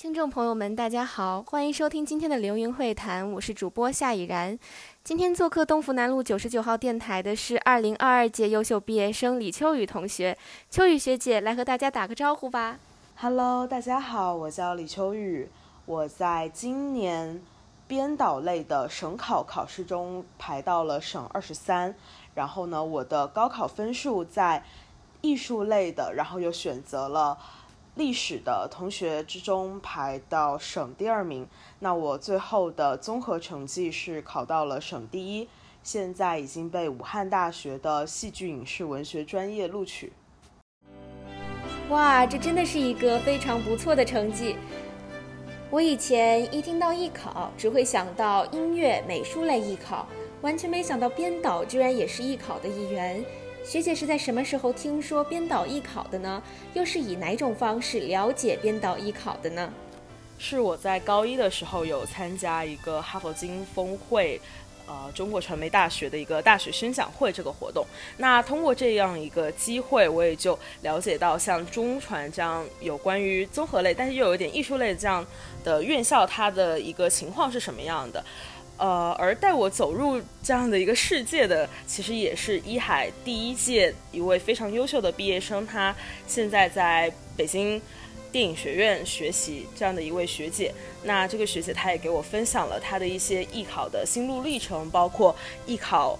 听众朋友们，大家好，欢迎收听今天的流云会谈，我是主播夏以然。今天做客东福南路九十九号电台的是二零二二届优秀毕业生李秋雨同学，秋雨学姐来和大家打个招呼吧。Hello，大家好，我叫李秋雨，我在今年编导类的省考考试中排到了省二十三，然后呢，我的高考分数在艺术类的，然后又选择了。历史的同学之中排到省第二名，那我最后的综合成绩是考到了省第一，现在已经被武汉大学的戏剧影视文学专业录取。哇，这真的是一个非常不错的成绩。我以前一听到艺考，只会想到音乐、美术类艺考，完全没想到编导居然也是艺考的一员。学姐是在什么时候听说编导艺考的呢？又是以哪种方式了解编导艺考的呢？是我在高一的时候有参加一个哈佛金峰会，呃，中国传媒大学的一个大学宣讲会这个活动。那通过这样一个机会，我也就了解到像中传这样有关于综合类，但是又有一点艺术类这样的院校，它的一个情况是什么样的。呃，而带我走入这样的一个世界的，其实也是一海第一届一位非常优秀的毕业生，他现在在北京电影学院学习这样的一位学姐。那这个学姐她也给我分享了她的一些艺考的心路历程，包括艺考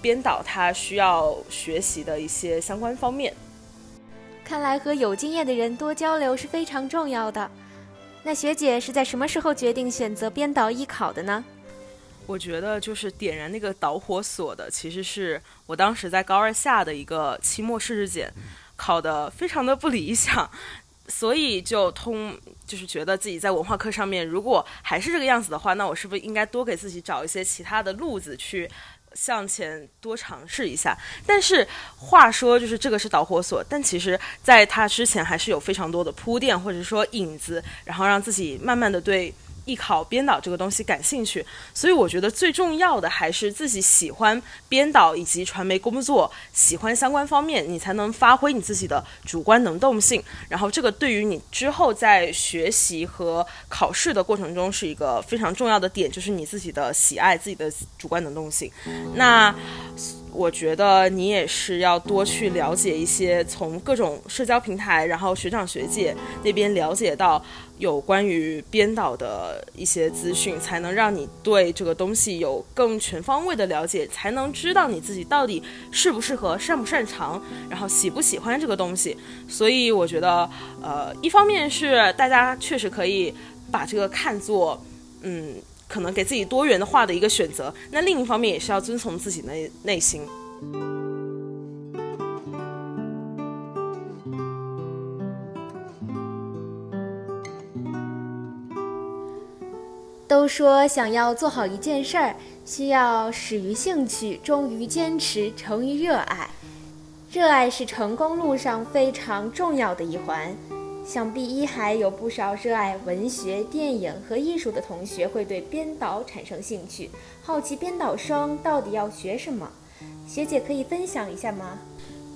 编导她需要学习的一些相关方面。看来和有经验的人多交流是非常重要的。那学姐是在什么时候决定选择编导艺考的呢？我觉得就是点燃那个导火索的，其实是我当时在高二下的一个期末试试检，考的非常的不理想，所以就通就是觉得自己在文化课上面如果还是这个样子的话，那我是不是应该多给自己找一些其他的路子去向前多尝试一下？但是话说就是这个是导火索，但其实在它之前还是有非常多的铺垫或者说引子，然后让自己慢慢的对。艺考编导这个东西感兴趣，所以我觉得最重要的还是自己喜欢编导以及传媒工作，喜欢相关方面，你才能发挥你自己的主观能动性。然后这个对于你之后在学习和考试的过程中是一个非常重要的点，就是你自己的喜爱、自己的主观能动性。那。我觉得你也是要多去了解一些，从各种社交平台，然后学长学姐那边了解到有关于编导的一些资讯，才能让你对这个东西有更全方位的了解，才能知道你自己到底适不适合、擅不擅长，然后喜不喜欢这个东西。所以我觉得，呃，一方面是大家确实可以把这个看作，嗯。可能给自己多元化的一个选择，那另一方面也是要遵从自己内内心。都说想要做好一件事儿，需要始于兴趣，忠于坚持，成于热爱。热爱是成功路上非常重要的一环。想必一还有不少热爱文学、电影和艺术的同学会对编导产生兴趣，好奇编导生到底要学什么？学姐可以分享一下吗？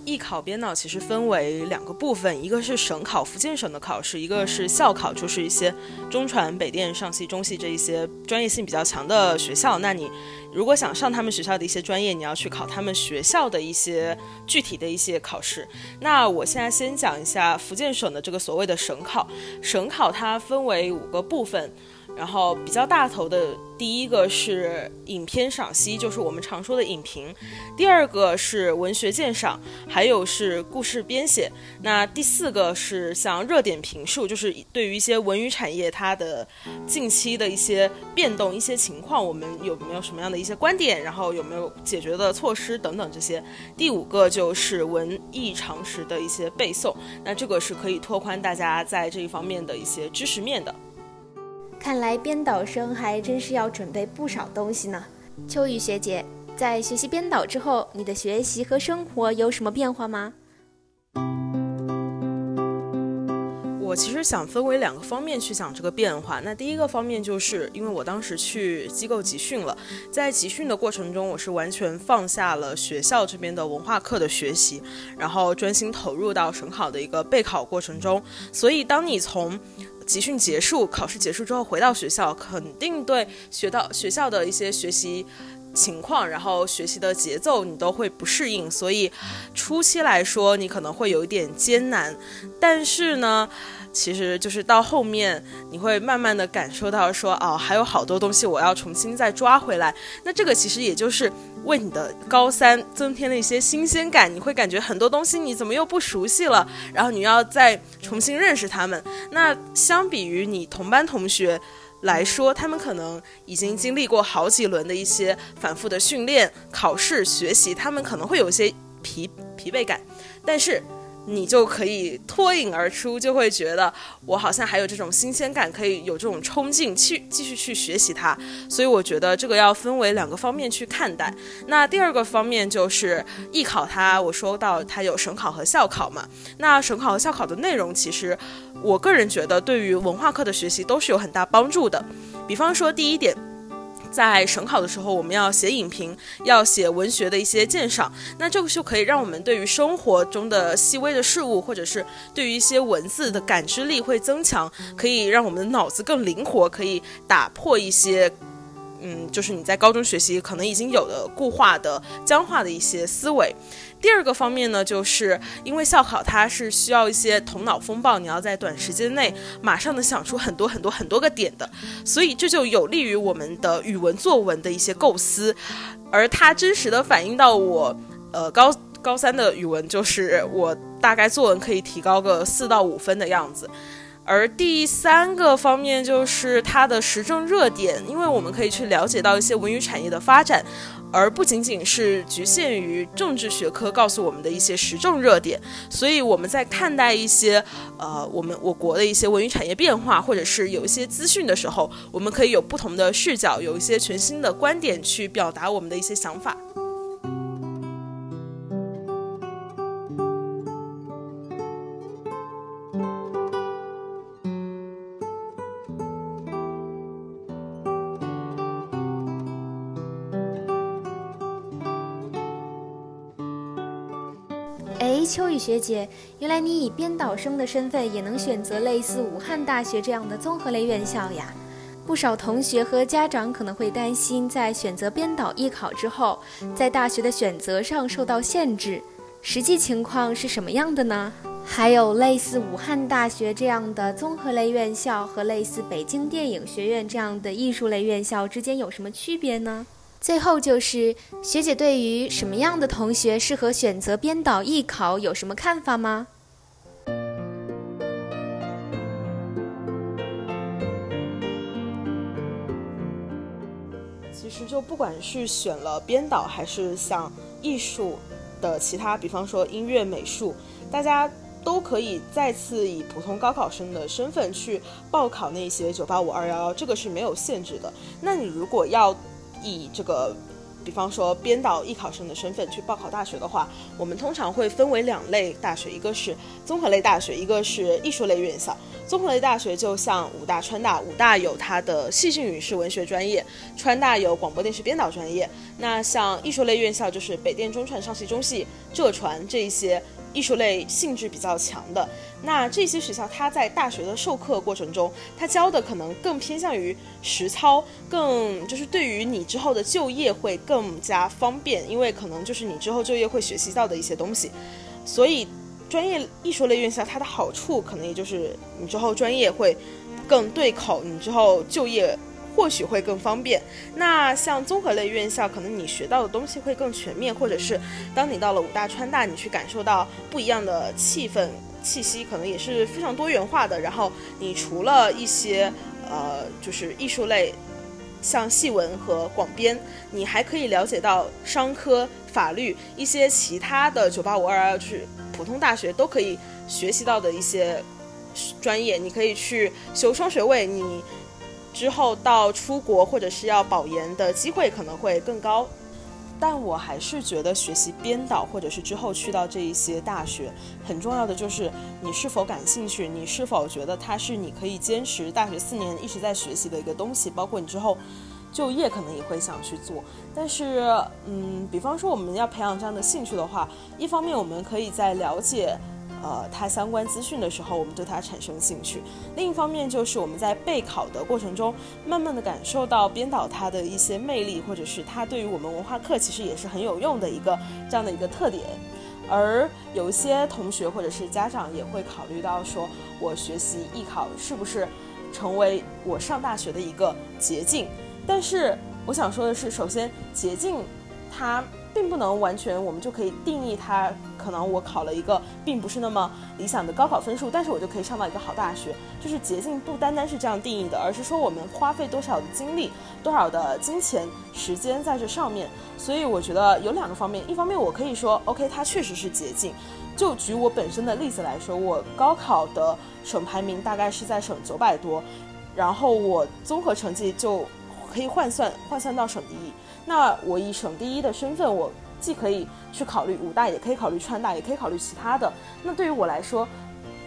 艺考编导其实分为两个部分，一个是省考，福建省的考试；一个是校考，就是一些中传、北电、上戏、中戏这一些专业性比较强的学校。那你如果想上他们学校的一些专业，你要去考他们学校的一些具体的一些考试。那我现在先讲一下福建省的这个所谓的省考，省考它分为五个部分。然后比较大头的第一个是影片赏析，就是我们常说的影评；第二个是文学鉴赏，还有是故事编写。那第四个是像热点评述，就是对于一些文娱产业它的近期的一些变动、一些情况，我们有没有什么样的一些观点，然后有没有解决的措施等等这些。第五个就是文艺常识的一些背诵，那这个是可以拓宽大家在这一方面的一些知识面的。看来编导生还真是要准备不少东西呢。秋雨学姐，在学习编导之后，你的学习和生活有什么变化吗？我其实想分为两个方面去讲这个变化。那第一个方面就是因为我当时去机构集训了，在集训的过程中，我是完全放下了学校这边的文化课的学习，然后专心投入到省考的一个备考过程中。所以当你从集训结束、考试结束之后回到学校，肯定对学到学校的一些学习。情况，然后学习的节奏你都会不适应，所以初期来说你可能会有一点艰难，但是呢，其实就是到后面你会慢慢的感受到说，哦，还有好多东西我要重新再抓回来。那这个其实也就是为你的高三增添了一些新鲜感，你会感觉很多东西你怎么又不熟悉了，然后你要再重新认识他们。那相比于你同班同学。来说，他们可能已经经历过好几轮的一些反复的训练、考试、学习，他们可能会有一些疲疲惫感，但是。你就可以脱颖而出，就会觉得我好像还有这种新鲜感，可以有这种冲劲去继续去学习它。所以我觉得这个要分为两个方面去看待。那第二个方面就是艺考，它我说到它有省考和校考嘛。那省考和校考的内容，其实我个人觉得对于文化课的学习都是有很大帮助的。比方说第一点。在省考的时候，我们要写影评，要写文学的一些鉴赏，那这个就可以让我们对于生活中的细微的事物，或者是对于一些文字的感知力会增强，可以让我们的脑子更灵活，可以打破一些。嗯，就是你在高中学习可能已经有的固化的、僵化的一些思维。第二个方面呢，就是因为校考它是需要一些头脑风暴，你要在短时间内马上能想出很多很多很多个点的，所以这就有利于我们的语文作文的一些构思。而它真实的反映到我，呃，高高三的语文，就是我大概作文可以提高个四到五分的样子。而第三个方面就是它的时政热点，因为我们可以去了解到一些文娱产业的发展，而不仅仅是局限于政治学科告诉我们的一些时政热点。所以我们在看待一些呃我们我国的一些文娱产业变化，或者是有一些资讯的时候，我们可以有不同的视角，有一些全新的观点去表达我们的一些想法。学姐，原来你以编导生的身份也能选择类似武汉大学这样的综合类院校呀？不少同学和家长可能会担心，在选择编导艺考之后，在大学的选择上受到限制。实际情况是什么样的呢？还有类似武汉大学这样的综合类院校和类似北京电影学院这样的艺术类院校之间有什么区别呢？最后就是学姐对于什么样的同学适合选择编导艺考有什么看法吗？其实就不管是选了编导，还是像艺术的其他，比方说音乐、美术，大家都可以再次以普通高考生的身份去报考那些九八五二幺幺，这个是没有限制的。那你如果要以这个，比方说编导艺考生的身份去报考大学的话，我们通常会分为两类大学，一个是综合类大学，一个是艺术类院校。综合类大学就像武大、川大，武大有它的戏剧影视文学专业，川大有广播电视编导专业。那像艺术类院校就是北电、中传、上戏、中戏、浙传这一些。艺术类性质比较强的，那这些学校，它在大学的授课过程中，它教的可能更偏向于实操，更就是对于你之后的就业会更加方便，因为可能就是你之后就业会学习到的一些东西。所以，专业艺术类院校它的好处，可能也就是你之后专业会更对口，你之后就业。或许会更方便。那像综合类院校，可能你学到的东西会更全面，或者是当你到了武大、川大，你去感受到不一样的气氛、气息，可能也是非常多元化的。然后你除了一些呃，就是艺术类，像戏文和广编，你还可以了解到商科、法律一些其他的九八五二幺幺，就是普通大学都可以学习到的一些专业。你可以去修双学位，你。之后到出国或者是要保研的机会可能会更高，但我还是觉得学习编导或者是之后去到这一些大学，很重要的就是你是否感兴趣，你是否觉得它是你可以坚持大学四年一直在学习的一个东西，包括你之后就业可能也会想去做。但是，嗯，比方说我们要培养这样的兴趣的话，一方面我们可以在了解。呃它相关资讯的时候，我们对它产生兴趣。另一方面就是我们在备考的过程中，慢慢的感受到编导它的一些魅力，或者是它对于我们文化课其实也是很有用的一个这样的一个特点。而有一些同学或者是家长也会考虑到说，我学习艺考是不是成为我上大学的一个捷径？但是我想说的是，首先捷径它。并不能完全，我们就可以定义它。可能我考了一个并不是那么理想的高考分数，但是我就可以上到一个好大学。就是捷径不单单是这样定义的，而是说我们花费多少的精力、多少的金钱、时间在这上面。所以我觉得有两个方面，一方面我可以说，OK，它确实是捷径。就举我本身的例子来说，我高考的省排名大概是在省九百多，然后我综合成绩就可以换算换算到省第一。那我以省第一的身份，我既可以去考虑武大，也可以考虑川大，也可以考虑其他的。那对于我来说，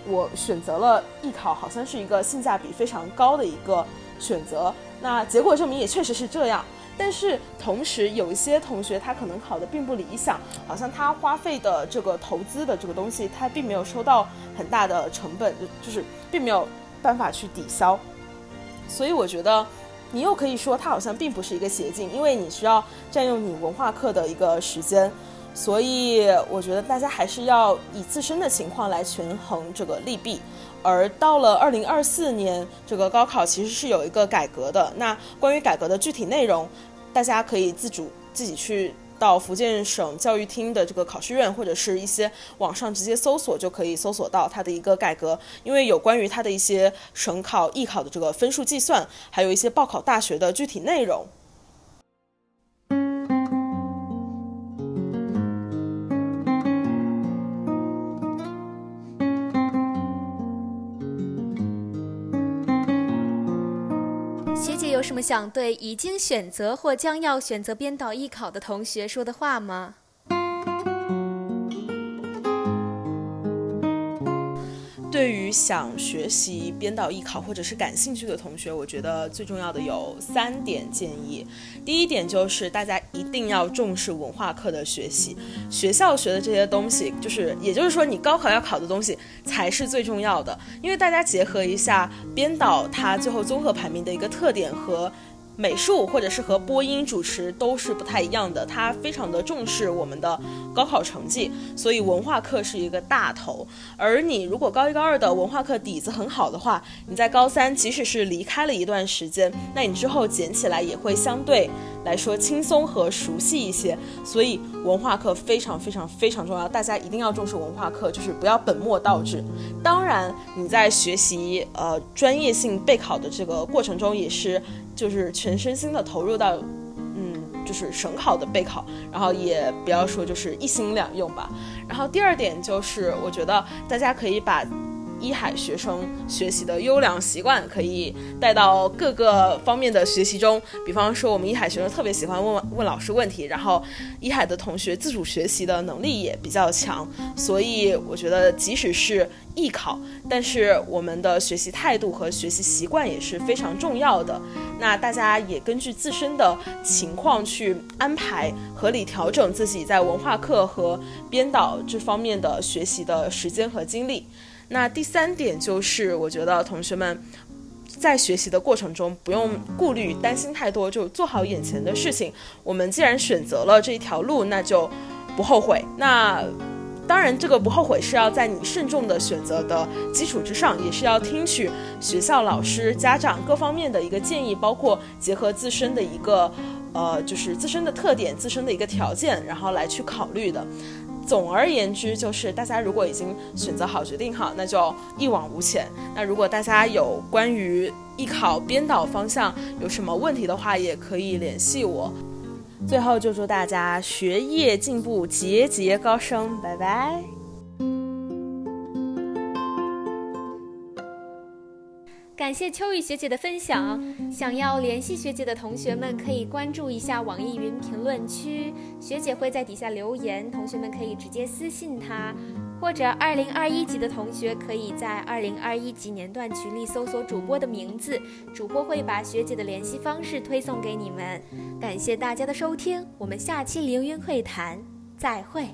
我选择了艺考，好像是一个性价比非常高的一个选择。那结果证明也确实是这样。但是同时，有一些同学他可能考的并不理想，好像他花费的这个投资的这个东西，他并没有收到很大的成本，就就是并没有办法去抵消。所以我觉得。你又可以说它好像并不是一个捷径，因为你需要占用你文化课的一个时间，所以我觉得大家还是要以自身的情况来权衡这个利弊。而到了二零二四年，这个高考其实是有一个改革的。那关于改革的具体内容，大家可以自主自己去。到福建省教育厅的这个考试院，或者是一些网上直接搜索就可以搜索到它的一个改革，因为有关于它的一些省考、艺考的这个分数计算，还有一些报考大学的具体内容。有什么想对已经选择或将要选择编导艺考的同学说的话吗？对于想学习编导艺考或者是感兴趣的同学，我觉得最重要的有三点建议。第一点就是大家一定要重视文化课的学习，学校学的这些东西，就是也就是说你高考要考的东西才是最重要的。因为大家结合一下编导它最后综合排名的一个特点和。美术或者是和播音主持都是不太一样的，他非常的重视我们的高考成绩，所以文化课是一个大头。而你如果高一高二的文化课底子很好的话，你在高三即使是离开了一段时间，那你之后捡起来也会相对来说轻松和熟悉一些。所以文化课非常非常非常重要，大家一定要重视文化课，就是不要本末倒置。当然你在学习呃专业性备考的这个过程中也是。就是全身心的投入到，嗯，就是省考的备考，然后也不要说就是一心两用吧。然后第二点就是，我觉得大家可以把。一海学生学习的优良习惯可以带到各个方面的学习中，比方说我们一海学生特别喜欢问问老师问题，然后一海的同学自主学习的能力也比较强，所以我觉得即使是艺考，但是我们的学习态度和学习习惯也是非常重要的。那大家也根据自身的情况去安排，合理调整自己在文化课和编导这方面的学习的时间和精力。那第三点就是，我觉得同学们在学习的过程中不用顾虑、担心太多，就做好眼前的事情。我们既然选择了这一条路，那就不后悔。那当然，这个不后悔是要在你慎重的选择的基础之上，也是要听取学校老师、家长各方面的一个建议，包括结合自身的一个呃，就是自身的特点、自身的一个条件，然后来去考虑的。总而言之，就是大家如果已经选择好、决定好，那就一往无前。那如果大家有关于艺考编导方向有什么问题的话，也可以联系我。最后就祝大家学业进步，节节高升，拜拜。感谢秋雨学姐的分享。想要联系学姐的同学们，可以关注一下网易云评论区，学姐会在底下留言，同学们可以直接私信她。或者二零二一级的同学，可以在二零二一级年段群里搜索主播的名字，主播会把学姐的联系方式推送给你们。感谢大家的收听，我们下期凌云会谈再会。